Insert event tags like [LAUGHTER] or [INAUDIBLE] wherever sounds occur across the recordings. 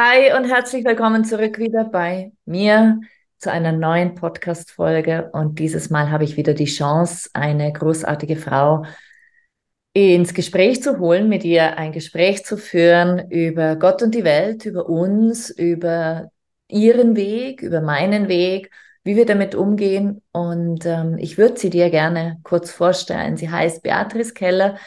Hi und herzlich willkommen zurück wieder bei mir zu einer neuen Podcast-Folge. Und dieses Mal habe ich wieder die Chance, eine großartige Frau ins Gespräch zu holen, mit ihr ein Gespräch zu führen über Gott und die Welt, über uns, über ihren Weg, über meinen Weg, wie wir damit umgehen. Und ähm, ich würde sie dir gerne kurz vorstellen. Sie heißt Beatrice Keller,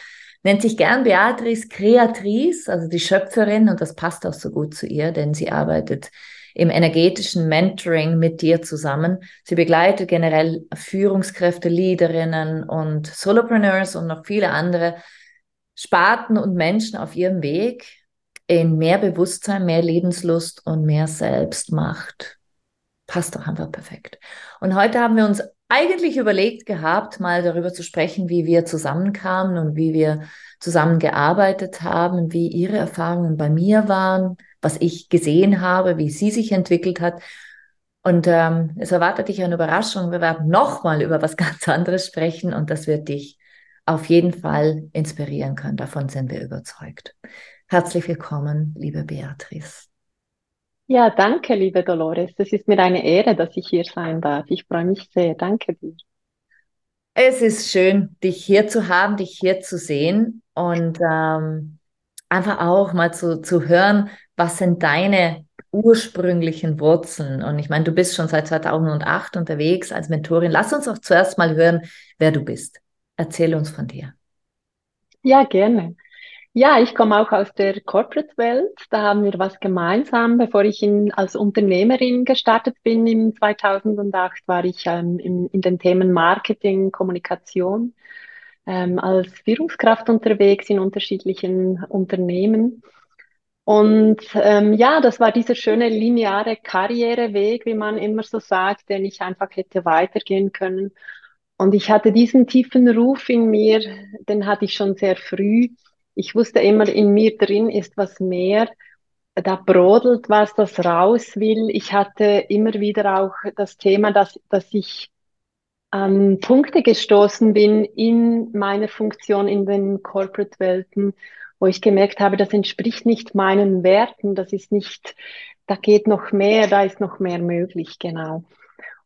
nennt sich gern Beatrice Creatrice, also die Schöpferin. Und das passt auch so gut zu ihr, denn sie arbeitet im energetischen Mentoring mit dir zusammen. Sie begleitet generell Führungskräfte, Leaderinnen und Solopreneurs und noch viele andere Sparten und Menschen auf ihrem Weg in mehr Bewusstsein, mehr Lebenslust und mehr Selbstmacht. Passt doch einfach perfekt. Und heute haben wir uns eigentlich überlegt gehabt, mal darüber zu sprechen, wie wir zusammenkamen und wie wir zusammengearbeitet haben, wie ihre Erfahrungen bei mir waren, was ich gesehen habe, wie sie sich entwickelt hat. Und ähm, es erwartet dich eine Überraschung. Wir werden nochmal über was [LAUGHS] ganz anderes sprechen und das wird dich auf jeden Fall inspirieren können. Davon sind wir überzeugt. Herzlich willkommen, liebe Beatrice. Ja, danke, liebe Dolores. Es ist mir eine Ehre, dass ich hier sein darf. Ich freue mich sehr. Danke dir. Es ist schön, dich hier zu haben, dich hier zu sehen und ähm, einfach auch mal zu, zu hören, was sind deine ursprünglichen Wurzeln? Und ich meine, du bist schon seit 2008 unterwegs als Mentorin. Lass uns auch zuerst mal hören, wer du bist. Erzähl uns von dir. Ja, gerne. Ja, ich komme auch aus der Corporate-Welt. Da haben wir was gemeinsam. Bevor ich in, als Unternehmerin gestartet bin im 2008, war ich ähm, in, in den Themen Marketing, Kommunikation ähm, als Führungskraft unterwegs in unterschiedlichen Unternehmen. Und ähm, ja, das war dieser schöne lineare Karriereweg, wie man immer so sagt, den ich einfach hätte weitergehen können. Und ich hatte diesen tiefen Ruf in mir, den hatte ich schon sehr früh. Ich wusste immer, in mir drin ist was mehr. Da brodelt was, das raus will. Ich hatte immer wieder auch das Thema, dass, dass ich an Punkte gestoßen bin in meiner Funktion in den Corporate-Welten, wo ich gemerkt habe, das entspricht nicht meinen Werten, das ist nicht, da geht noch mehr, da ist noch mehr möglich, genau.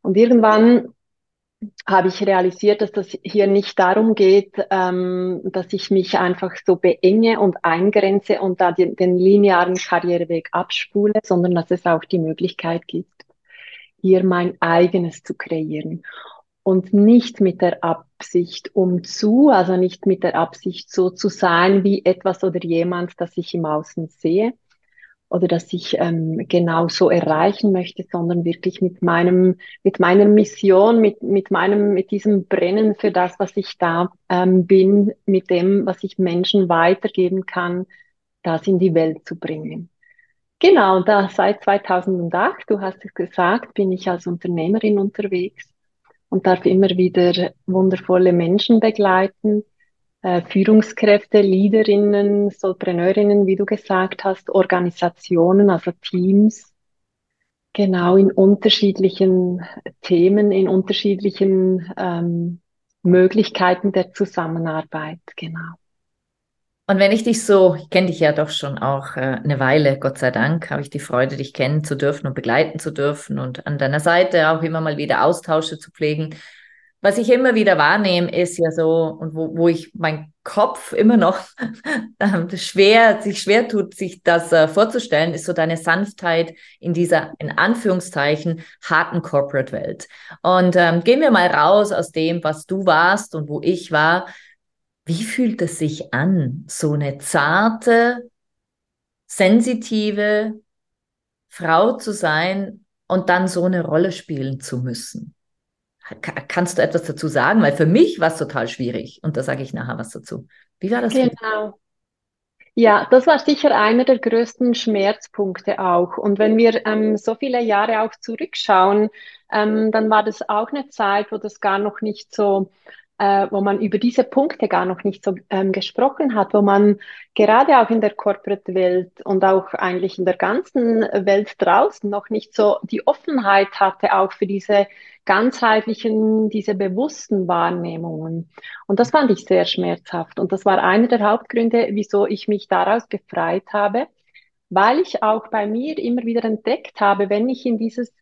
Und irgendwann habe ich realisiert, dass das hier nicht darum geht, ähm, dass ich mich einfach so beenge und eingrenze und da den, den linearen Karriereweg abspule, sondern dass es auch die Möglichkeit gibt, hier mein eigenes zu kreieren. Und nicht mit der Absicht um zu, also nicht mit der Absicht so zu sein wie etwas oder jemand, das ich im Außen sehe oder das ich ähm, genau so erreichen möchte, sondern wirklich mit meinem, mit meiner Mission, mit, mit meinem, mit diesem Brennen für das, was ich da ähm, bin, mit dem, was ich Menschen weitergeben kann, das in die Welt zu bringen. Genau, da seit 2008, du hast es gesagt, bin ich als Unternehmerin unterwegs und darf immer wieder wundervolle Menschen begleiten, Führungskräfte, Leaderinnen, Solpreneurinnen, wie du gesagt hast, Organisationen, also Teams, genau in unterschiedlichen Themen, in unterschiedlichen ähm, Möglichkeiten der Zusammenarbeit, genau. Und wenn ich dich so, ich kenne dich ja doch schon auch äh, eine Weile, Gott sei Dank, habe ich die Freude, dich kennen zu dürfen und begleiten zu dürfen und an deiner Seite auch immer mal wieder Austausche zu pflegen. Was ich immer wieder wahrnehme, ist ja so, und wo, wo ich mein Kopf immer noch [LAUGHS] ähm, schwer, sich schwer tut, sich das äh, vorzustellen, ist so deine Sanftheit in dieser, in Anführungszeichen, harten Corporate-Welt. Und ähm, gehen wir mal raus aus dem, was du warst und wo ich war. Wie fühlt es sich an, so eine zarte, sensitive Frau zu sein und dann so eine Rolle spielen zu müssen? Kannst du etwas dazu sagen? Weil für mich war es total schwierig und da sage ich nachher was dazu. Wie war das? Genau. Ja, das war sicher einer der größten Schmerzpunkte auch. Und wenn wir ähm, so viele Jahre auch zurückschauen, ähm, dann war das auch eine Zeit, wo das gar noch nicht so äh, wo man über diese Punkte gar noch nicht so ähm, gesprochen hat, wo man gerade auch in der Corporate-Welt und auch eigentlich in der ganzen Welt draußen noch nicht so die Offenheit hatte, auch für diese ganzheitlichen, diese bewussten Wahrnehmungen. Und das fand ich sehr schmerzhaft. Und das war einer der Hauptgründe, wieso ich mich daraus befreit habe weil ich auch bei mir immer wieder entdeckt habe, wenn ich in dieses,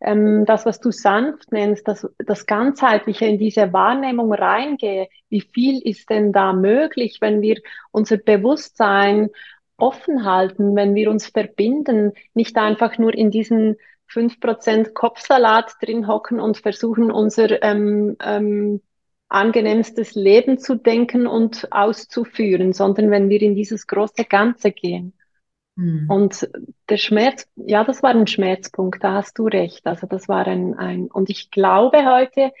ähm, das, was du sanft nennst, das, das Ganzheitliche, in diese Wahrnehmung reingehe, wie viel ist denn da möglich, wenn wir unser Bewusstsein offen halten, wenn wir uns verbinden, nicht einfach nur in diesen fünf Prozent Kopfsalat drin hocken und versuchen, unser ähm, ähm, angenehmstes Leben zu denken und auszuführen, sondern wenn wir in dieses große Ganze gehen. Mhm. Und der Schmerz, ja, das war ein Schmerzpunkt, da hast du recht. Also das war ein, ein, und ich glaube heute,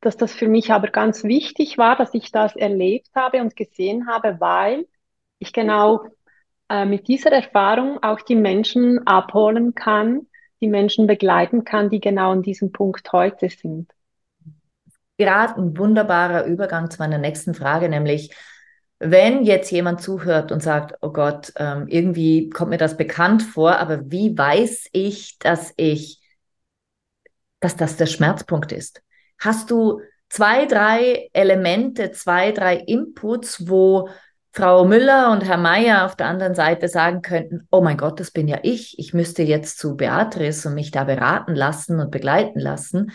dass das für mich aber ganz wichtig war, dass ich das erlebt habe und gesehen habe, weil ich genau äh, mit dieser Erfahrung auch die Menschen abholen kann, die Menschen begleiten kann, die genau an diesem Punkt heute sind. Gerade ein wunderbarer Übergang zu meiner nächsten Frage, nämlich wenn jetzt jemand zuhört und sagt, oh Gott, ähm, irgendwie kommt mir das bekannt vor, aber wie weiß ich, dass ich, dass das der Schmerzpunkt ist? Hast du zwei, drei Elemente, zwei, drei Inputs, wo Frau Müller und Herr Meier auf der anderen Seite sagen könnten, oh mein Gott, das bin ja ich. Ich müsste jetzt zu Beatrice und mich da beraten lassen und begleiten lassen.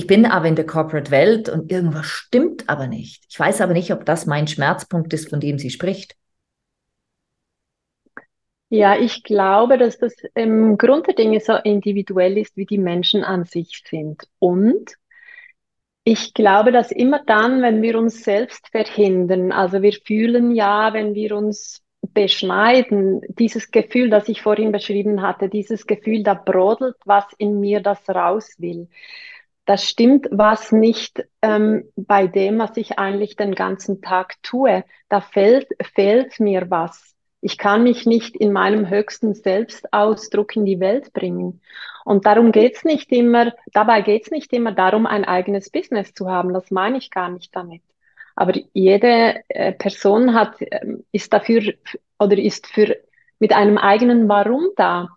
Ich bin aber in der Corporate-Welt und irgendwas stimmt aber nicht. Ich weiß aber nicht, ob das mein Schmerzpunkt ist, von dem sie spricht. Ja, ich glaube, dass das im Grunde der Dinge so individuell ist, wie die Menschen an sich sind. Und ich glaube, dass immer dann, wenn wir uns selbst verhindern, also wir fühlen ja, wenn wir uns beschneiden, dieses Gefühl, das ich vorhin beschrieben hatte, dieses Gefühl, da brodelt was in mir, das raus will da stimmt was nicht ähm, bei dem, was ich eigentlich den ganzen Tag tue. Da fehlt, fehlt mir was. Ich kann mich nicht in meinem höchsten Selbstausdruck in die Welt bringen. Und darum geht's nicht immer, dabei geht's nicht immer darum, ein eigenes Business zu haben. Das meine ich gar nicht damit. Aber jede äh, Person hat, äh, ist dafür oder ist für, mit einem eigenen Warum da.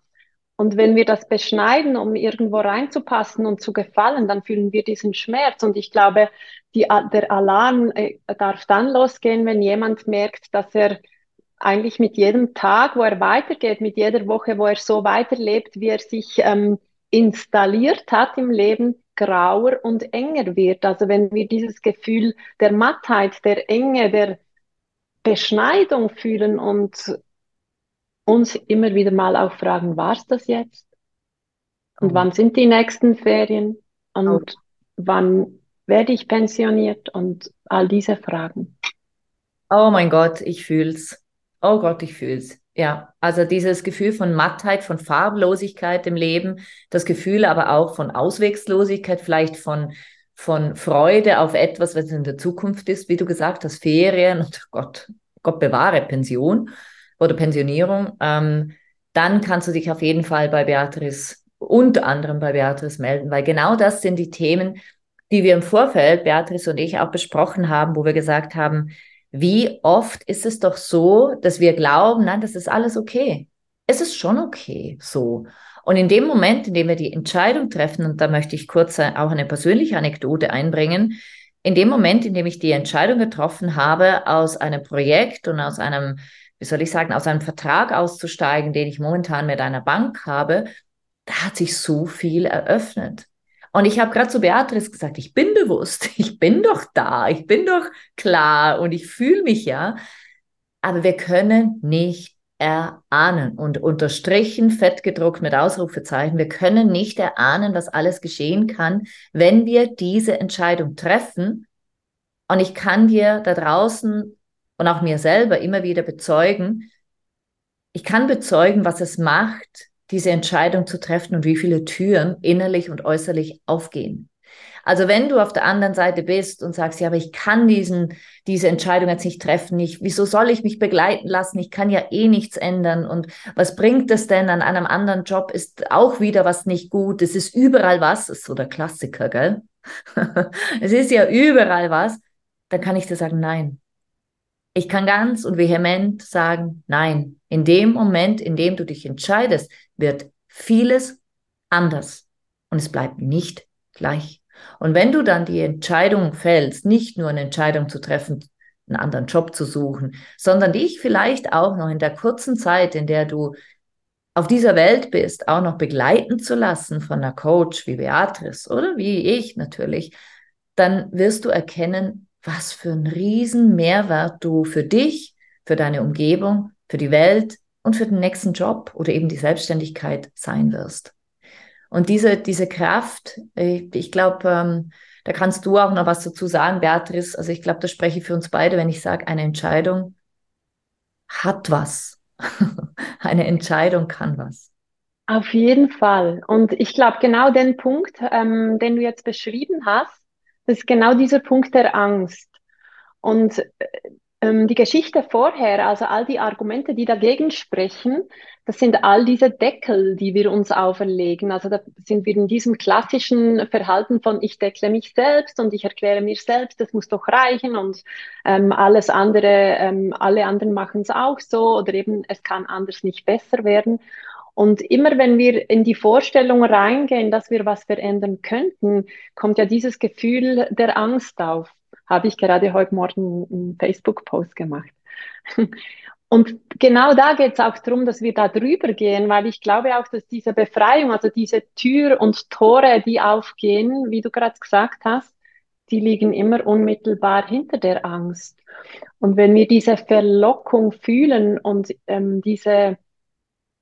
Und wenn wir das beschneiden, um irgendwo reinzupassen und zu gefallen, dann fühlen wir diesen Schmerz. Und ich glaube, die, der Alarm äh, darf dann losgehen, wenn jemand merkt, dass er eigentlich mit jedem Tag, wo er weitergeht, mit jeder Woche, wo er so weiterlebt, wie er sich ähm, installiert hat im Leben, grauer und enger wird. Also wenn wir dieses Gefühl der Mattheit, der Enge, der Beschneidung fühlen und uns immer wieder mal auch fragen, war es das jetzt? Und oh. wann sind die nächsten Ferien? Und oh. wann werde ich pensioniert? Und all diese Fragen. Oh mein Gott, ich fühl's. Oh Gott, ich fühl's. Ja, also dieses Gefühl von Mattheit, von Farblosigkeit im Leben, das Gefühl aber auch von Auswegslosigkeit, vielleicht von, von Freude auf etwas, was in der Zukunft ist, wie du gesagt hast, Ferien und Gott, Gott bewahre, Pension oder Pensionierung, ähm, dann kannst du dich auf jeden Fall bei Beatrice, unter anderem bei Beatrice melden, weil genau das sind die Themen, die wir im Vorfeld, Beatrice und ich, auch besprochen haben, wo wir gesagt haben, wie oft ist es doch so, dass wir glauben, nein, das ist alles okay. Es ist schon okay so. Und in dem Moment, in dem wir die Entscheidung treffen, und da möchte ich kurz auch eine persönliche Anekdote einbringen, in dem Moment, in dem ich die Entscheidung getroffen habe, aus einem Projekt und aus einem wie soll ich sagen, aus einem Vertrag auszusteigen, den ich momentan mit einer Bank habe, da hat sich so viel eröffnet. Und ich habe gerade zu Beatrice gesagt, ich bin bewusst, [LAUGHS] ich bin doch da, ich bin doch klar und ich fühle mich ja. Aber wir können nicht erahnen und unterstrichen, fett gedruckt mit Ausrufezeichen, wir können nicht erahnen, was alles geschehen kann, wenn wir diese Entscheidung treffen. Und ich kann dir da draußen und auch mir selber immer wieder bezeugen, ich kann bezeugen, was es macht, diese Entscheidung zu treffen und wie viele Türen innerlich und äußerlich aufgehen. Also wenn du auf der anderen Seite bist und sagst, ja, aber ich kann diesen, diese Entscheidung jetzt nicht treffen, ich, wieso soll ich mich begleiten lassen? Ich kann ja eh nichts ändern. Und was bringt es denn an einem anderen Job? Ist auch wieder was nicht gut. Es ist überall was. Das ist so der Klassiker, gell? [LAUGHS] es ist ja überall was. Dann kann ich dir sagen, nein. Ich kann ganz und vehement sagen, nein. In dem Moment, in dem du dich entscheidest, wird vieles anders und es bleibt nicht gleich. Und wenn du dann die Entscheidung fällst, nicht nur eine Entscheidung zu treffen, einen anderen Job zu suchen, sondern dich vielleicht auch noch in der kurzen Zeit, in der du auf dieser Welt bist, auch noch begleiten zu lassen von einer Coach wie Beatrice oder wie ich natürlich, dann wirst du erkennen, was für einen riesen Mehrwert du für dich, für deine Umgebung, für die Welt und für den nächsten Job oder eben die Selbstständigkeit sein wirst. Und diese, diese Kraft, ich, ich glaube, ähm, da kannst du auch noch was dazu sagen, Beatrice. Also ich glaube, das spreche ich für uns beide, wenn ich sage, eine Entscheidung hat was. [LAUGHS] eine Entscheidung kann was. Auf jeden Fall. Und ich glaube, genau den Punkt, ähm, den du jetzt beschrieben hast, das ist genau dieser Punkt der Angst. Und äh, ähm, die Geschichte vorher, also all die Argumente, die dagegen sprechen, das sind all diese Deckel, die wir uns auferlegen. Also da sind wir in diesem klassischen Verhalten von ich deckle mich selbst und ich erkläre mir selbst, das muss doch reichen und ähm, alles andere, ähm, alle anderen machen es auch so oder eben es kann anders nicht besser werden. Und immer wenn wir in die Vorstellung reingehen, dass wir was verändern könnten, kommt ja dieses Gefühl der Angst auf. Habe ich gerade heute Morgen einen Facebook-Post gemacht. [LAUGHS] Und genau da geht es auch darum, dass wir da drüber gehen, weil ich glaube auch, dass diese Befreiung, also diese Tür und Tore, die aufgehen, wie du gerade gesagt hast, die liegen immer unmittelbar hinter der Angst. Und wenn wir diese Verlockung fühlen und ähm, diese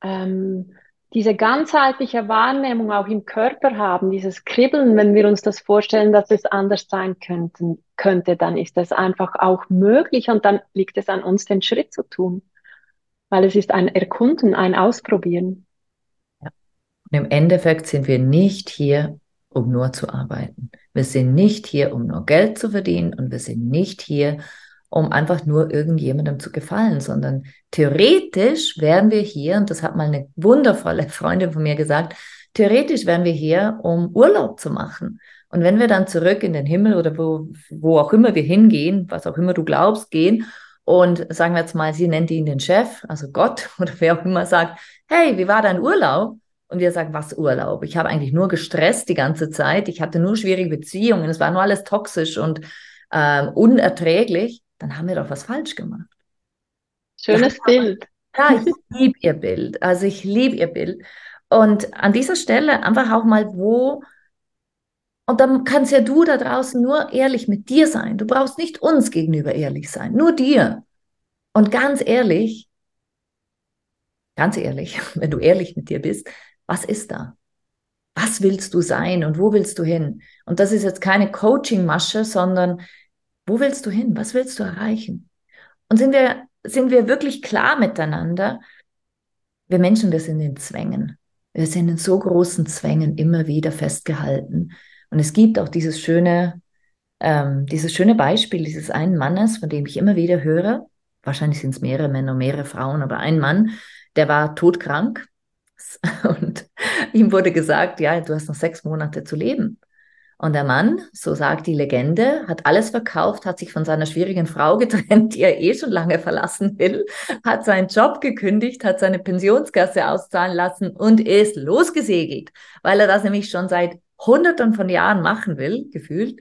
ähm, diese ganzheitliche Wahrnehmung auch im Körper haben, dieses Kribbeln, wenn wir uns das vorstellen, dass es anders sein könnten, könnte, dann ist das einfach auch möglich und dann liegt es an uns, den Schritt zu tun. Weil es ist ein Erkunden, ein Ausprobieren. Ja. Und im Endeffekt sind wir nicht hier, um nur zu arbeiten. Wir sind nicht hier, um nur Geld zu verdienen und wir sind nicht hier, um einfach nur irgendjemandem zu gefallen, sondern theoretisch wären wir hier, und das hat mal eine wundervolle Freundin von mir gesagt, theoretisch wären wir hier, um Urlaub zu machen. Und wenn wir dann zurück in den Himmel oder wo, wo auch immer wir hingehen, was auch immer du glaubst, gehen und sagen wir jetzt mal, sie nennt ihn den Chef, also Gott [LAUGHS] oder wer auch immer sagt, hey, wie war dein Urlaub? Und wir sagen, was Urlaub? Ich habe eigentlich nur gestresst die ganze Zeit. Ich hatte nur schwierige Beziehungen. Es war nur alles toxisch und äh, unerträglich dann haben wir doch was falsch gemacht. Schönes ja, Bild. Ja, ich liebe ihr Bild. Also ich liebe ihr Bild. Und an dieser Stelle einfach auch mal, wo, und dann kannst ja du da draußen nur ehrlich mit dir sein. Du brauchst nicht uns gegenüber ehrlich sein, nur dir. Und ganz ehrlich, ganz ehrlich, [LAUGHS] wenn du ehrlich mit dir bist, was ist da? Was willst du sein und wo willst du hin? Und das ist jetzt keine Coaching-Masche, sondern wo willst du hin? Was willst du erreichen? Und sind wir, sind wir wirklich klar miteinander? Wir Menschen, wir sind in Zwängen. Wir sind in so großen Zwängen immer wieder festgehalten. Und es gibt auch dieses schöne, ähm, dieses schöne Beispiel dieses einen Mannes, von dem ich immer wieder höre. Wahrscheinlich sind es mehrere Männer, mehrere Frauen, aber ein Mann, der war todkrank. [LAUGHS] Und ihm wurde gesagt, ja, du hast noch sechs Monate zu leben. Und der Mann, so sagt die Legende, hat alles verkauft, hat sich von seiner schwierigen Frau getrennt, die er eh schon lange verlassen will, hat seinen Job gekündigt, hat seine Pensionskasse auszahlen lassen und ist losgesegelt, weil er das nämlich schon seit Hunderten von Jahren machen will, gefühlt.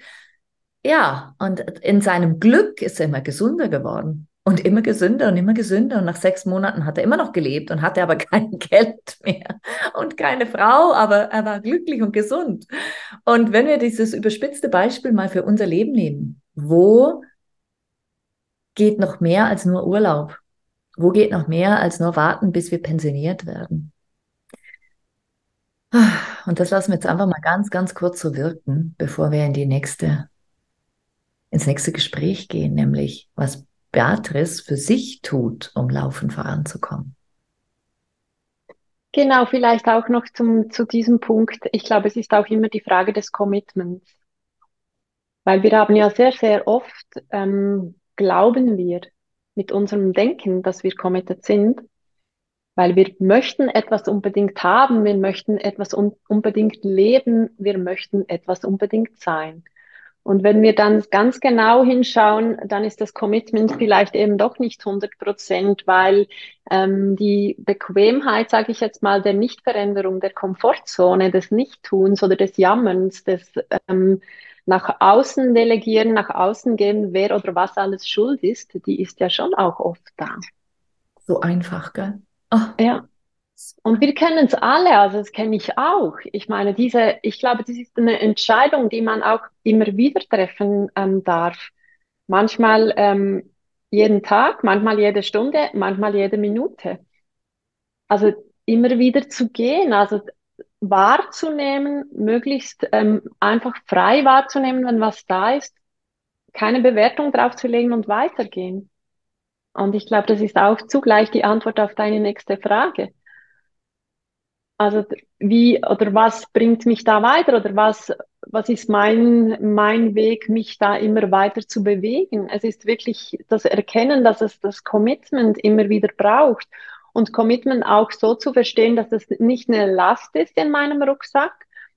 Ja, und in seinem Glück ist er immer gesunder geworden. Und immer gesünder und immer gesünder. Und nach sechs Monaten hat er immer noch gelebt und hatte aber [LAUGHS] kein Geld mehr und keine Frau, aber er war glücklich und gesund. Und wenn wir dieses überspitzte Beispiel mal für unser Leben nehmen, wo geht noch mehr als nur Urlaub? Wo geht noch mehr als nur warten, bis wir pensioniert werden? Und das lassen wir jetzt einfach mal ganz, ganz kurz so wirken, bevor wir in die nächste, ins nächste Gespräch gehen, nämlich was Beatrice für sich tut, um laufend voranzukommen. Genau, vielleicht auch noch zum, zu diesem Punkt. Ich glaube, es ist auch immer die Frage des Commitments. Weil wir haben ja sehr, sehr oft, ähm, glauben wir mit unserem Denken, dass wir committed sind, weil wir möchten etwas unbedingt haben, wir möchten etwas un unbedingt leben, wir möchten etwas unbedingt sein. Und wenn wir dann ganz genau hinschauen, dann ist das Commitment vielleicht eben doch nicht 100 Prozent, weil ähm, die Bequemheit, sage ich jetzt mal, der Nichtveränderung, der Komfortzone, des Nichttuns oder des Jammerns, des ähm, nach außen delegieren, nach außen gehen, wer oder was alles schuld ist, die ist ja schon auch oft da. So einfach, gell? Oh. Ja. Und wir kennen es alle, also das kenne ich auch. Ich meine, diese, ich glaube, das ist eine Entscheidung, die man auch immer wieder treffen ähm, darf. Manchmal ähm, jeden Tag, manchmal jede Stunde, manchmal jede Minute. Also immer wieder zu gehen, also wahrzunehmen, möglichst ähm, einfach frei wahrzunehmen, wenn was da ist, keine Bewertung drauf zu legen und weitergehen. Und ich glaube, das ist auch zugleich die Antwort auf deine nächste Frage. Also wie oder was bringt mich da weiter oder was, was ist mein, mein Weg, mich da immer weiter zu bewegen? Es ist wirklich das Erkennen, dass es das Commitment immer wieder braucht und Commitment auch so zu verstehen, dass es nicht eine Last ist in meinem Rucksack,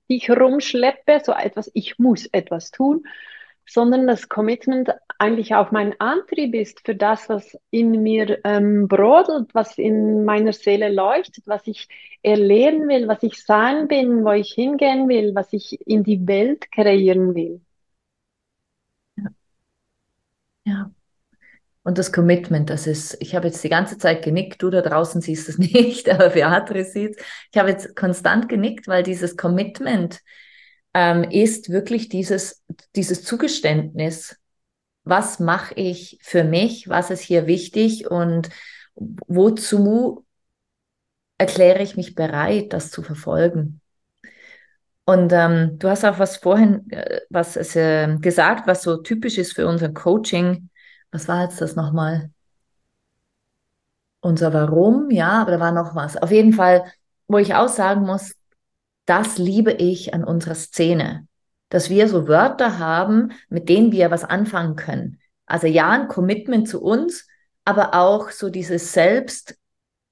die ich rumschleppe, so etwas, ich muss etwas tun, sondern das Commitment eigentlich auch mein Antrieb ist für das, was in mir ähm, brodelt, was in meiner Seele leuchtet, was ich erleben will, was ich sein bin, wo ich hingehen will, was ich in die Welt kreieren will. Ja. ja. Und das Commitment, das ist, ich habe jetzt die ganze Zeit genickt, du da draußen siehst es [LAUGHS] nicht, aber Beatrice sieht Ich habe jetzt konstant genickt, weil dieses Commitment ähm, ist wirklich dieses, dieses Zugeständnis. Was mache ich für mich? Was ist hier wichtig? Und wozu erkläre ich mich bereit, das zu verfolgen? Und ähm, du hast auch was vorhin, äh, was es, äh, gesagt, was so typisch ist für unser Coaching was war jetzt das nochmal? Unser Warum, ja, aber da war noch was. Auf jeden Fall, wo ich auch sagen muss, das liebe ich an unserer Szene, dass wir so Wörter haben, mit denen wir was anfangen können. Also ja, ein Commitment zu uns, aber auch so dieses Selbst,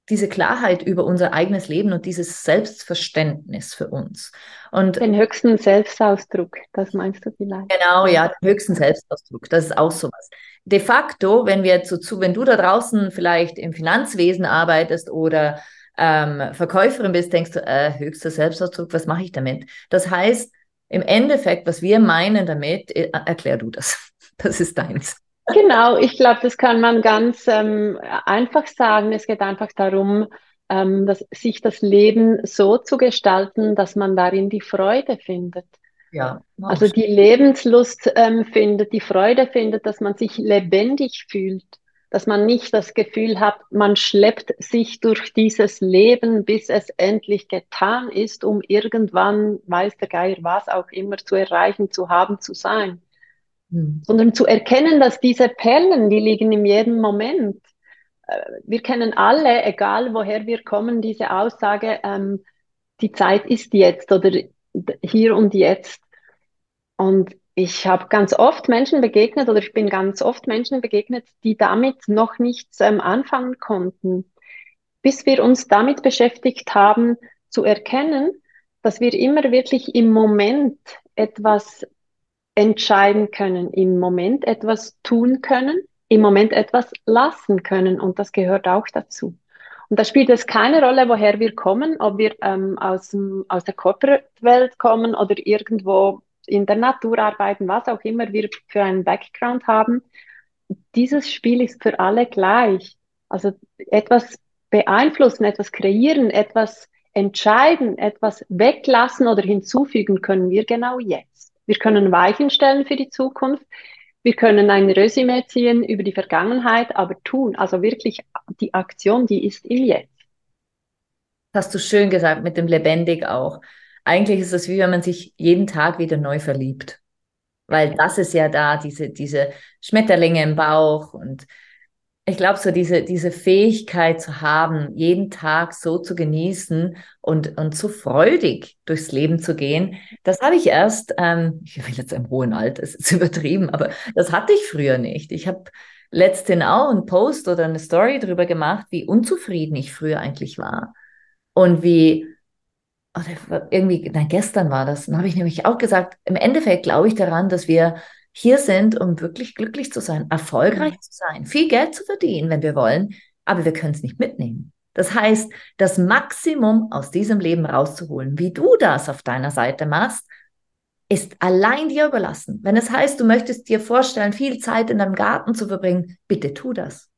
diese Klarheit über unser eigenes Leben und dieses Selbstverständnis für uns. Und den höchsten Selbstausdruck, das meinst du vielleicht? Genau, ja, den höchsten Selbstausdruck, das ist auch sowas de facto, wenn wir zu, zu, wenn du da draußen vielleicht im Finanzwesen arbeitest oder ähm, Verkäuferin bist, denkst du, äh, höchster Selbstausdruck, was mache ich damit? Das heißt, im Endeffekt, was wir meinen damit, äh, erklär du das. [LAUGHS] Das ist deins. Genau, ich glaube, das kann man ganz ähm, einfach sagen. Es geht einfach darum, ähm, dass, sich das Leben so zu gestalten, dass man darin die Freude findet. Ja. Also die Lebenslust ähm, findet, die Freude findet, dass man sich lebendig fühlt, dass man nicht das Gefühl hat, man schleppt sich durch dieses Leben, bis es endlich getan ist, um irgendwann, weiß der Geier was auch immer, zu erreichen, zu haben, zu sein. Hm. Sondern zu erkennen, dass diese Perlen, die liegen in jedem Moment. Äh, wir kennen alle, egal woher wir kommen, diese Aussage, ähm, die Zeit ist jetzt oder hier und jetzt. Und ich habe ganz oft Menschen begegnet oder ich bin ganz oft Menschen begegnet, die damit noch nichts ähm, anfangen konnten, bis wir uns damit beschäftigt haben, zu erkennen, dass wir immer wirklich im Moment etwas entscheiden können, im Moment etwas tun können, im Moment etwas lassen können. Und das gehört auch dazu. Und da spielt es keine Rolle, woher wir kommen, ob wir ähm, aus, aus der Corporate-Welt kommen oder irgendwo in der Natur arbeiten, was auch immer wir für einen Background haben. dieses Spiel ist für alle gleich. Also etwas beeinflussen, etwas kreieren, etwas entscheiden, etwas weglassen oder hinzufügen können wir genau jetzt. Wir können Weichen stellen für die Zukunft. Wir können ein Resümee ziehen über die Vergangenheit, aber tun, also wirklich die Aktion, die ist im Jetzt. Hast du schön gesagt, mit dem lebendig auch. Eigentlich ist es wie wenn man sich jeden Tag wieder neu verliebt. Weil das ist ja da, diese, diese Schmetterlinge im Bauch und ich glaube, so diese, diese Fähigkeit zu haben, jeden Tag so zu genießen und, und so freudig durchs Leben zu gehen, das habe ich erst, ähm, ich will jetzt im hohen Alter, das ist [LAUGHS] übertrieben, aber das hatte ich früher nicht. Ich habe letztens auch einen Post oder eine Story darüber gemacht, wie unzufrieden ich früher eigentlich war. Und wie, oder irgendwie, nein, gestern war das, dann habe ich nämlich auch gesagt, im Endeffekt glaube ich daran, dass wir hier sind, um wirklich glücklich zu sein, erfolgreich mhm. zu sein, viel Geld zu verdienen, wenn wir wollen, aber wir können es nicht mitnehmen. Das heißt, das Maximum aus diesem Leben rauszuholen, wie du das auf deiner Seite machst, ist allein dir überlassen. Wenn es heißt, du möchtest dir vorstellen, viel Zeit in deinem Garten zu verbringen, bitte tu das.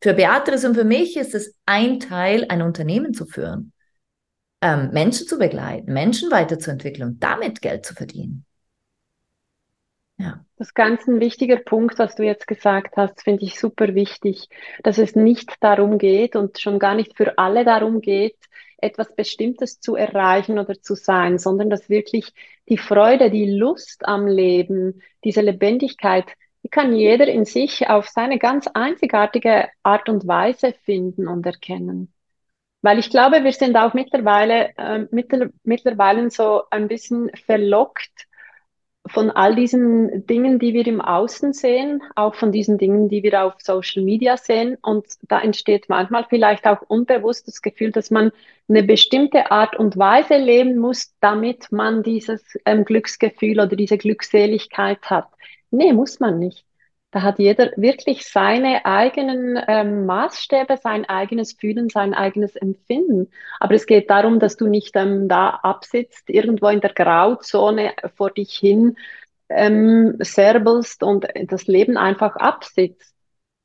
Für Beatrice und für mich ist es ein Teil, ein Unternehmen zu führen, ähm, Menschen zu begleiten, Menschen weiterzuentwickeln und damit Geld zu verdienen. Ja. Das ist ganz ein wichtiger Punkt, was du jetzt gesagt hast, finde ich super wichtig, dass es nicht darum geht und schon gar nicht für alle darum geht, etwas Bestimmtes zu erreichen oder zu sein, sondern dass wirklich die Freude, die Lust am Leben, diese Lebendigkeit, die kann jeder in sich auf seine ganz einzigartige Art und Weise finden und erkennen. Weil ich glaube, wir sind auch mittlerweile, äh, mittler, mittlerweile so ein bisschen verlockt von all diesen Dingen, die wir im Außen sehen, auch von diesen Dingen, die wir auf Social Media sehen. Und da entsteht manchmal vielleicht auch unbewusst das Gefühl, dass man eine bestimmte Art und Weise leben muss, damit man dieses ähm, Glücksgefühl oder diese Glückseligkeit hat. Nee, muss man nicht. Da hat jeder wirklich seine eigenen ähm, Maßstäbe, sein eigenes Fühlen, sein eigenes Empfinden. Aber es geht darum, dass du nicht ähm, da absitzt, irgendwo in der Grauzone vor dich hin ähm, serbelst und das Leben einfach absitzt.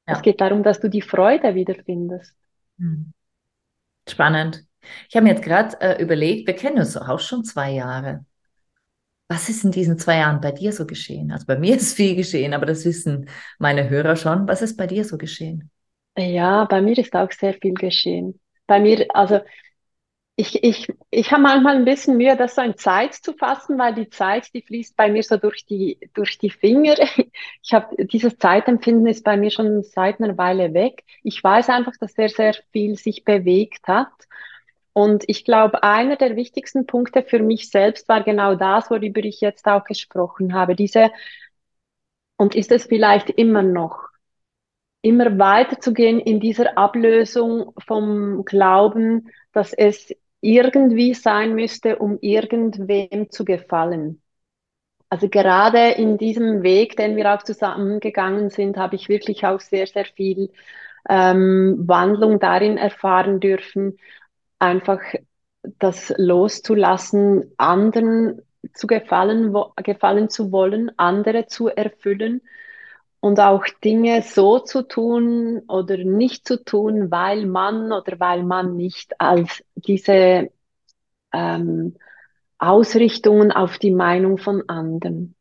Ja. Es geht darum, dass du die Freude wiederfindest. Hm. Spannend. Ich habe mir jetzt gerade äh, überlegt, wir kennen uns auch schon zwei Jahre. Was ist in diesen zwei Jahren bei dir so geschehen? Also bei mir [LAUGHS] ist viel geschehen, aber das wissen meine Hörer schon. Was ist bei dir so geschehen? Ja, bei mir ist auch sehr viel geschehen. Bei mir, also ich, ich, ich habe manchmal ein bisschen Mühe, das so in Zeit zu fassen, weil die Zeit, die fließt bei mir so durch die, durch die Finger. [LAUGHS] Ich habe dieses Zeitempfinden ist bei mir schon seit einer Weile weg. Ich weiß einfach, dass sehr, sehr viel sich bewegt hat. Und ich glaube, einer der wichtigsten Punkte für mich selbst war genau das, worüber ich jetzt auch gesprochen habe. Diese, und ist es vielleicht immer noch, immer weiterzugehen in dieser Ablösung vom Glauben, dass es irgendwie sein müsste, um irgendwem zu gefallen. Also gerade in diesem Weg, den wir auch zusammengegangen sind, habe ich wirklich auch sehr, sehr viel ähm, Wandlung darin erfahren dürfen, einfach das loszulassen, anderen zu gefallen, gefallen zu wollen, andere zu erfüllen und auch Dinge so zu tun oder nicht zu tun, weil man oder weil man nicht als diese ähm, Ausrichtungen auf die Meinung von anderen.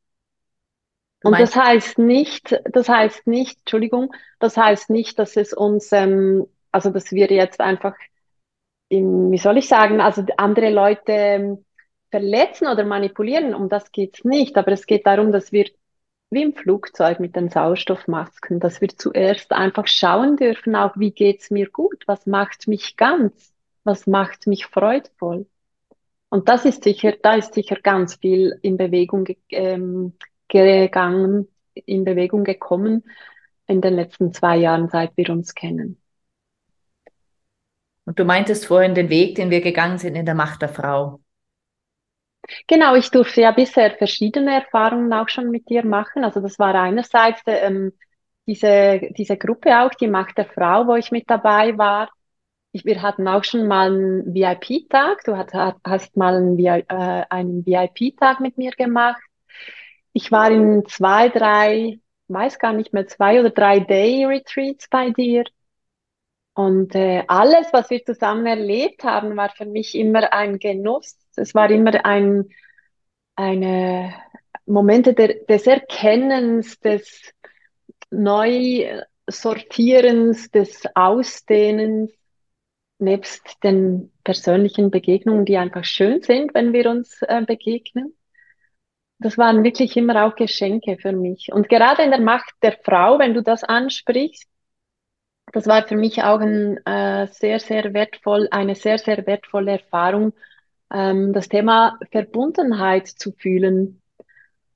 Und das heißt nicht, das heißt nicht, Entschuldigung, das heißt nicht, dass es uns, ähm, also dass wir jetzt einfach in, wie soll ich sagen, also andere Leute ähm, verletzen oder manipulieren, um das geht's nicht. Aber es geht darum, dass wir wie im Flugzeug mit den Sauerstoffmasken, dass wir zuerst einfach schauen dürfen, auch wie geht's mir gut, was macht mich ganz, was macht mich freudvoll. Und das ist sicher, da ist sicher ganz viel in Bewegung ähm, gegangen, in Bewegung gekommen in den letzten zwei Jahren, seit wir uns kennen. Und du meintest vorhin den Weg, den wir gegangen sind in der Macht der Frau. Genau, ich durfte ja bisher verschiedene Erfahrungen auch schon mit dir machen. Also das war einerseits ähm, diese, diese Gruppe auch, die Macht der Frau, wo ich mit dabei war. Ich, wir hatten auch schon mal einen VIP-Tag. Du hast, hast mal einen, äh, einen VIP-Tag mit mir gemacht. Ich war in zwei, drei weiß gar nicht mehr, zwei oder drei Day-Retreats bei dir. Und äh, alles, was wir zusammen erlebt haben, war für mich immer ein Genuss. Es war immer ein, eine Momente der, des Erkennens, des Neusortierens, des Ausdehnens, nebst den persönlichen Begegnungen, die einfach schön sind, wenn wir uns äh, begegnen. Das waren wirklich immer auch Geschenke für mich. Und gerade in der Macht der Frau, wenn du das ansprichst, das war für mich auch ein, äh, sehr, sehr wertvoll, eine sehr, sehr wertvolle Erfahrung, ähm, das Thema Verbundenheit zu fühlen.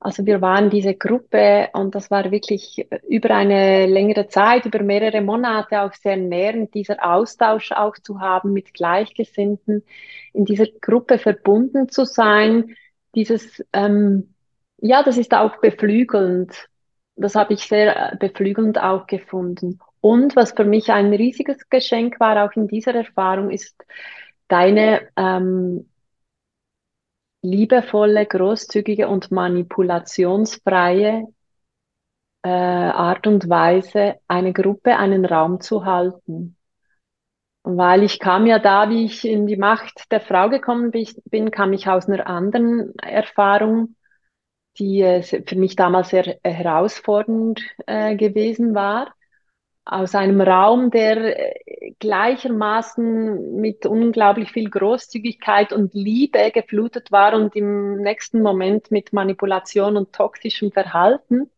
Also wir waren diese Gruppe und das war wirklich über eine längere Zeit, über mehrere Monate auch sehr nährend, dieser Austausch auch zu haben mit Gleichgesinnten, in dieser Gruppe verbunden zu sein. Dieses, ähm, ja, das ist auch beflügelnd. Das habe ich sehr beflügelnd auch gefunden. Und was für mich ein riesiges Geschenk war, auch in dieser Erfahrung, ist deine ähm, liebevolle, großzügige und manipulationsfreie äh, Art und Weise, eine Gruppe einen Raum zu halten. Weil ich kam ja da, wie ich in die Macht der Frau gekommen bin, kam ich aus einer anderen Erfahrung, die äh, für mich damals sehr herausfordernd äh, gewesen war aus einem Raum, der äh, gleichermaßen mit unglaublich viel Großzügigkeit und Liebe geflutet war und im nächsten Moment mit Manipulation und toxischem Verhalten.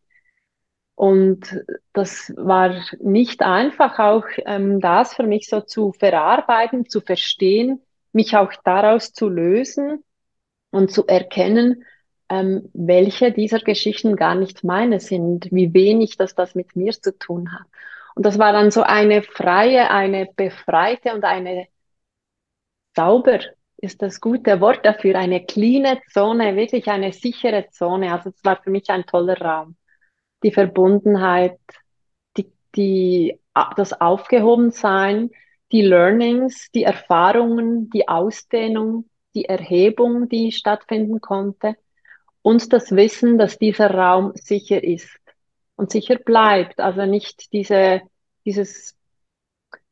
Und das war nicht einfach, auch ähm, das für mich so zu verarbeiten, zu verstehen, mich auch daraus zu lösen und zu erkennen, ähm, welche dieser Geschichten gar nicht meine sind, wie wenig das das mit mir zu tun hat. Und das war dann so eine freie, eine befreite und eine sauber ist das gute Wort dafür, eine cleane Zone, wirklich eine sichere Zone. Also es war für mich ein toller Raum. Die Verbundenheit, die, die, das Aufgehobensein, die Learnings, die Erfahrungen, die Ausdehnung, die Erhebung, die stattfinden konnte und das Wissen, dass dieser Raum sicher ist und sicher bleibt. Also nicht diese, dieses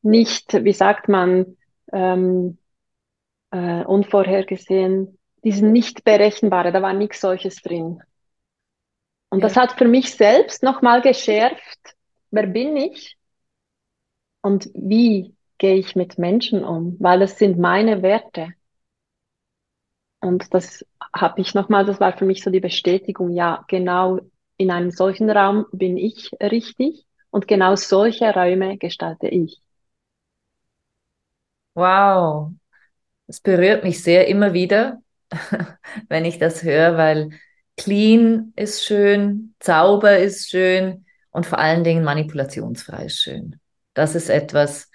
nicht, wie sagt man, ähm, äh, unvorhergesehen, diesen nicht berechenbare, da war nichts solches drin. Und ja. das hat für mich selbst nochmal geschärft, wer bin ich und wie gehe ich mit Menschen um, weil es sind meine Werte. Und das habe ich nochmal, das war für mich so die Bestätigung, ja, genau in einem solchen Raum bin ich richtig und genau solche Räume gestalte ich. Wow, das berührt mich sehr immer wieder, [LAUGHS] wenn ich das höre, weil clean ist schön, Zauber ist schön und vor allen Dingen manipulationsfrei ist schön. Das ist etwas,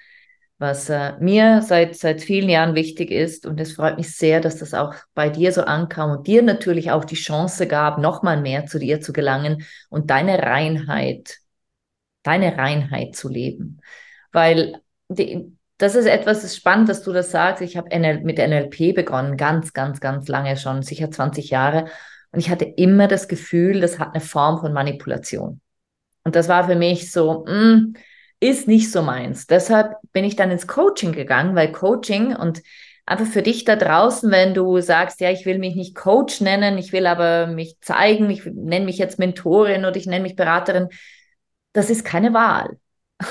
was äh, mir seit, seit vielen Jahren wichtig ist. Und es freut mich sehr, dass das auch bei dir so ankam und dir natürlich auch die Chance gab, nochmal mehr zu dir zu gelangen und deine Reinheit, deine Reinheit zu leben. Weil die, das ist etwas, das ist spannend, dass du das sagst. Ich habe NL, mit NLP begonnen, ganz, ganz, ganz lange schon, sicher 20 Jahre. Und ich hatte immer das Gefühl, das hat eine Form von Manipulation. Und das war für mich so, mh, mm, ist nicht so meins. Deshalb bin ich dann ins Coaching gegangen, weil Coaching und einfach für dich da draußen, wenn du sagst, ja, ich will mich nicht Coach nennen, ich will aber mich zeigen, ich nenne mich jetzt Mentorin oder ich nenne mich Beraterin, das ist keine Wahl. [LAUGHS]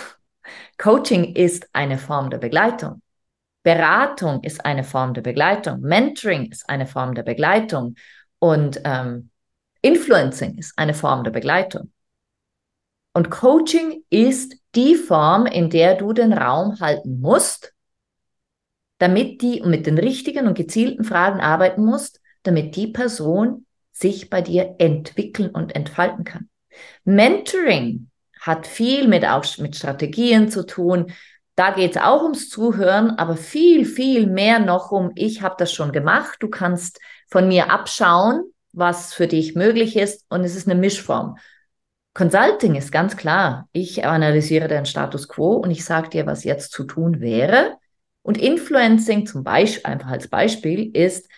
Coaching ist eine Form der Begleitung. Beratung ist eine Form der Begleitung. Mentoring ist eine Form der Begleitung. Und ähm, Influencing ist eine Form der Begleitung. Und Coaching ist die Form, in der du den Raum halten musst, damit die mit den richtigen und gezielten Fragen arbeiten musst, damit die Person sich bei dir entwickeln und entfalten kann. Mentoring hat viel mit, auch mit Strategien zu tun. Da geht es auch ums Zuhören, aber viel, viel mehr noch um, ich habe das schon gemacht, du kannst von mir abschauen, was für dich möglich ist und es ist eine Mischform. Consulting ist ganz klar. Ich analysiere den Status quo und ich sage dir, was jetzt zu tun wäre. Und Influencing zum Beispiel, einfach als Beispiel, ist,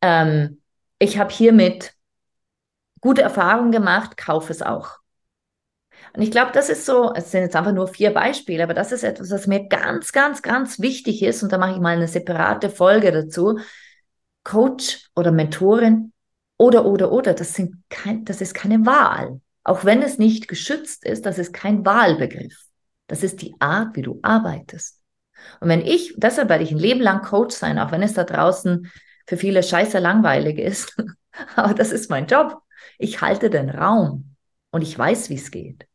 ähm, ich habe hiermit gute Erfahrungen gemacht, kaufe es auch. Und ich glaube, das ist so, es sind jetzt einfach nur vier Beispiele, aber das ist etwas, was mir ganz, ganz, ganz wichtig ist. Und da mache ich mal eine separate Folge dazu. Coach oder Mentorin oder, oder, oder, das, sind kein, das ist keine Wahl. Auch wenn es nicht geschützt ist, das ist kein Wahlbegriff. Das ist die Art, wie du arbeitest. Und wenn ich, deshalb werde ich ein Leben lang Coach sein, auch wenn es da draußen für viele scheiße langweilig ist. [LAUGHS] Aber das ist mein Job. Ich halte den Raum und ich weiß, wie es geht.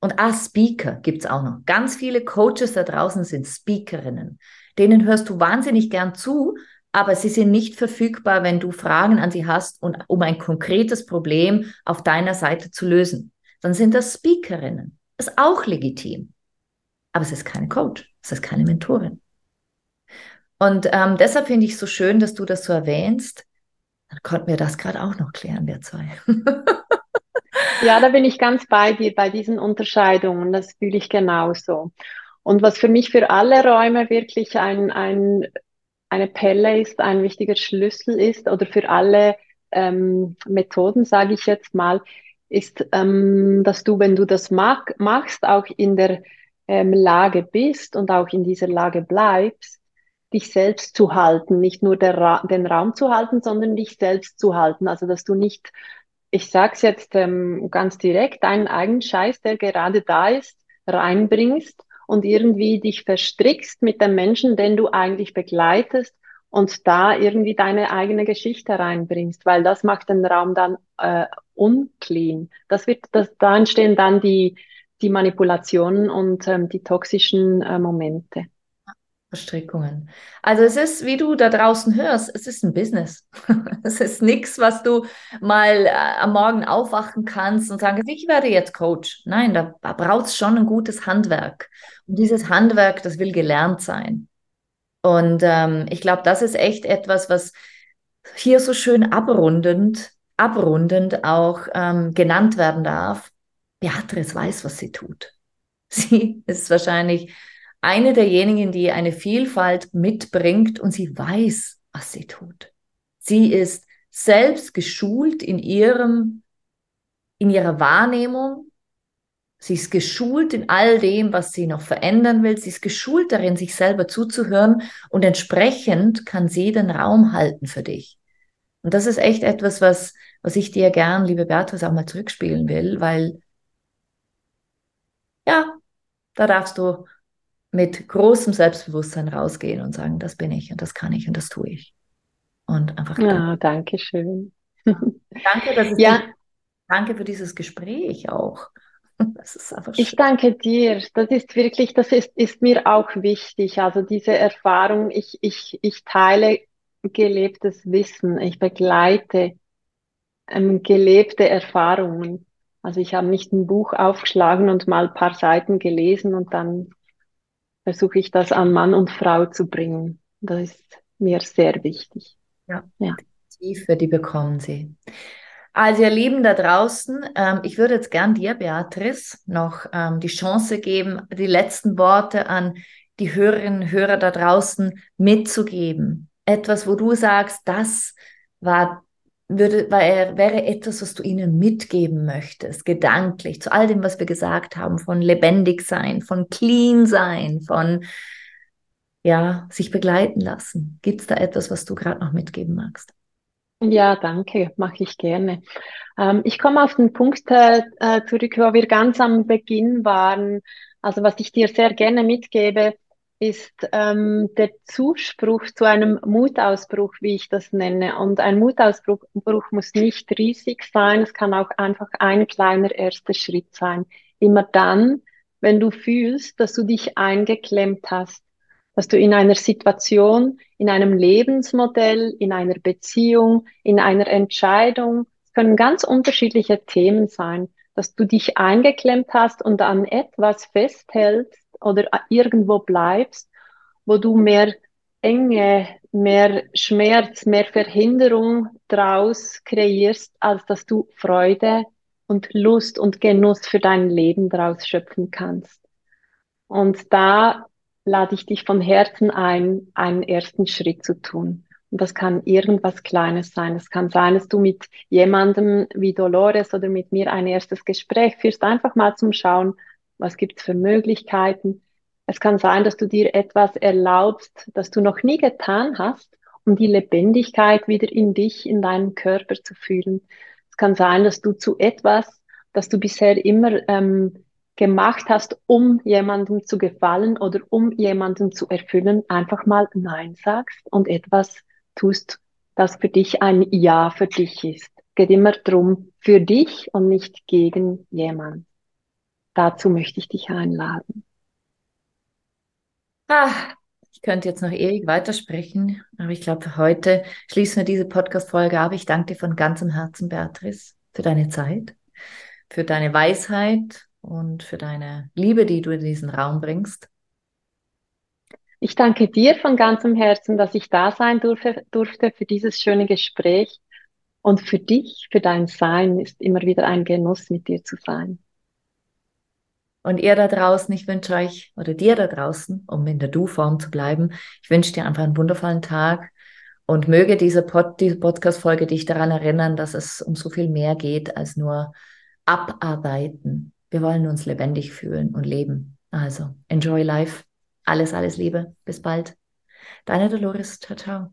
Und ah, Speaker gibt's auch noch. Ganz viele Coaches da draußen sind Speakerinnen. Denen hörst du wahnsinnig gern zu, aber sie sind nicht verfügbar, wenn du Fragen an sie hast und um ein konkretes Problem auf deiner Seite zu lösen. Dann sind das Speakerinnen. Ist auch legitim. Aber es ist kein Coach, es ist keine Mentorin. Und ähm, deshalb finde ich es so schön, dass du das so erwähnst. Dann konnten wir das gerade auch noch klären, wir zwei. [LAUGHS] Ja, da bin ich ganz bei dir bei diesen Unterscheidungen. Das fühle ich genauso. Und was für mich für alle Räume wirklich ein, ein, eine Pelle ist, ein wichtiger Schlüssel ist, oder für alle ähm, Methoden, sage ich jetzt mal, ist, ähm, dass du, wenn du das mag, machst, auch in der ähm, Lage bist und auch in dieser Lage bleibst, dich selbst zu halten, nicht nur Ra den Raum zu halten, sondern dich selbst zu halten. Also dass du nicht ich sage es jetzt ähm, ganz direkt, deinen eigenen Scheiß, der gerade da ist, reinbringst und irgendwie dich verstrickst mit dem Menschen, den du eigentlich begleitest und da irgendwie deine eigene Geschichte reinbringst, weil das macht den Raum dann äh, unclean. Das wird, das, da entstehen dann die, die Manipulationen und ähm, die toxischen äh, Momente. Verstrickungen. Also es ist, wie du da draußen hörst, es ist ein Business. [LAUGHS] es ist nichts, was du mal äh, am Morgen aufwachen kannst und sagen, ich werde jetzt Coach. Nein, da, braucht es schon ein gutes Handwerk. Und dieses Handwerk, das will gelernt sein. Und ähm, ich glaube, das ist echt etwas, was hier so schön abrundend, abrundend auch ähm, genannt werden darf. Beatrice weiß, was sie tut. [LAUGHS] Sie ist wahrscheinlich eine derjenigen, die eine Vielfalt mitbringt und sie weiß, was sie tut. Sie ist selbst geschult in ihrem, in ihrer Wahrnehmung. Sie ist geschult in all dem, was sie noch verändern will. Sie ist geschult darin, sich selber zuzuhören und entsprechend kann sie den Raum halten für dich. Und das ist echt etwas, was, was ich dir gern, liebe Beatrice, auch mal zurückspielen will, weil ja, da darfst du mit großem Selbstbewusstsein rausgehen und sagen, das bin ich und das kann ich und das tue ich. Und einfach. Ja, danke schön. [LAUGHS] Danke, dass es ja. Dich, danke für dieses Gespräch auch. [LAUGHS] Das ist einfach schön. Ich danke dir. Das ist wirklich, das ist, ist mir auch wichtig. Also diese Erfahrung, ich, ich, ich teile gelebtes Wissen. Ich begleite ähm, gelebte Erfahrungen. Also ich habe nicht ein Buch aufgeschlagen und mal ein paar Seiten gelesen und dann versuche ich das an Mann und Frau zu bringen. Das ist mir sehr wichtig. Ja, ja. Die Tiefe, die bekommen Sie. Also ihr Lieben da draußen, ähm, ich würde jetzt gern dir, Beatrice, noch ähm, die Chance geben, die letzten Worte an die Hörerinnen und Hörer da draußen mitzugeben. Etwas, wo du sagst, das war würde, wäre, etwas, was du ihnen mitgeben möchtest, gedanklich, zu all dem, was wir gesagt haben, von lebendig sein, von clean sein, von ja, sich begleiten lassen. Gibt es da etwas, was du gerade noch mitgeben magst? Ja, danke, mache ich gerne. Ähm, ich komme auf den Punkt äh, zurück, wo wir ganz am Beginn waren. Also was ich dir sehr gerne mitgebe, ist ähm, der Zuspruch zu einem Mutausbruch, wie ich das nenne. Und ein Mutausbruch muss nicht riesig sein, es kann auch einfach ein kleiner erster Schritt sein. Immer dann, wenn du fühlst, dass du dich eingeklemmt hast, dass du in einer Situation, in einem Lebensmodell, in einer Beziehung, in einer Entscheidung, es können ganz unterschiedliche Themen sein, dass du dich eingeklemmt hast und an etwas festhältst, oder irgendwo bleibst, wo du mehr Enge, mehr Schmerz, mehr Verhinderung draus kreierst, als dass du Freude und Lust und Genuss für dein Leben draus schöpfen kannst. Und da lade ich dich von Herzen ein, einen ersten Schritt zu tun. Und das kann irgendwas Kleines sein. Es kann sein, dass du mit jemandem wie Dolores oder mit mir ein erstes Gespräch führst, einfach mal zum Schauen, was gibt es für Möglichkeiten. Es kann sein, dass du dir etwas erlaubst, das du noch nie getan hast, um die Lebendigkeit wieder in dich, in deinen Körper zu fühlen. Es kann sein, dass du zu etwas, das du bisher immer ähm, gemacht hast, um jemandem zu gefallen oder um jemanden zu erfüllen, einfach mal Nein sagst und etwas tust, das für dich ein Ja für dich ist. Geht immer drum für dich und nicht gegen jemand. Dazu möchte ich dich einladen. Ah, ich könnte jetzt noch ewig weitersprechen, aber ich glaube, für heute schließen wir diese Podcast-Folge ab. Ich danke dir von ganzem Herzen, Beatrice, für deine Zeit, für deine Weisheit und für deine Liebe, die du in diesen Raum bringst. Ich danke dir von ganzem Herzen, dass ich da sein durfte, durfte für dieses schöne Gespräch. Und für dich, für dein Sein ist immer wieder ein Genuss, mit dir zu sein. Und ihr da draußen, ich wünsche euch oder dir da draußen, um in der Du-Form zu bleiben, ich wünsche dir einfach einen wundervollen Tag und möge diese, Pod, diese Podcast-Folge dich daran erinnern, dass es um so viel mehr geht als nur abarbeiten. Wir wollen uns lebendig fühlen und leben. Also, enjoy life. Alles, alles Liebe. Bis bald. Deine Dolores. Ciao, ciao.